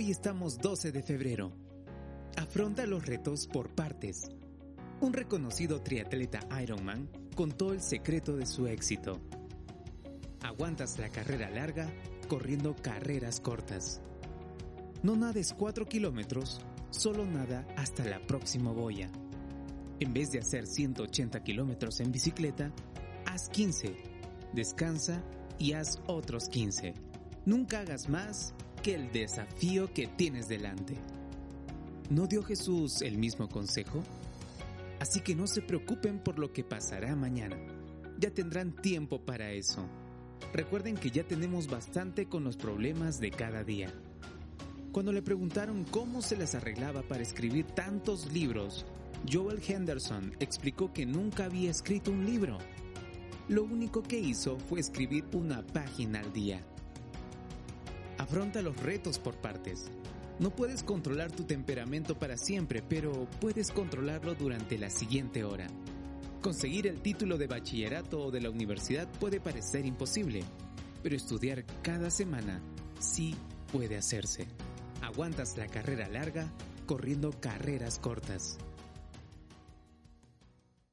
Hoy estamos 12 de febrero. Afronta los retos por partes. Un reconocido triatleta Ironman contó el secreto de su éxito. Aguantas la carrera larga corriendo carreras cortas. No nades 4 kilómetros, solo nada hasta la próxima boya. En vez de hacer 180 kilómetros en bicicleta, haz 15. Descansa y haz otros 15. Nunca hagas más que el desafío que tienes delante. ¿No dio Jesús el mismo consejo? Así que no se preocupen por lo que pasará mañana. Ya tendrán tiempo para eso. Recuerden que ya tenemos bastante con los problemas de cada día. Cuando le preguntaron cómo se les arreglaba para escribir tantos libros, Joel Henderson explicó que nunca había escrito un libro. Lo único que hizo fue escribir una página al día. Afronta los retos por partes. No puedes controlar tu temperamento para siempre, pero puedes controlarlo durante la siguiente hora. Conseguir el título de bachillerato o de la universidad puede parecer imposible, pero estudiar cada semana sí puede hacerse. Aguantas la carrera larga corriendo carreras cortas.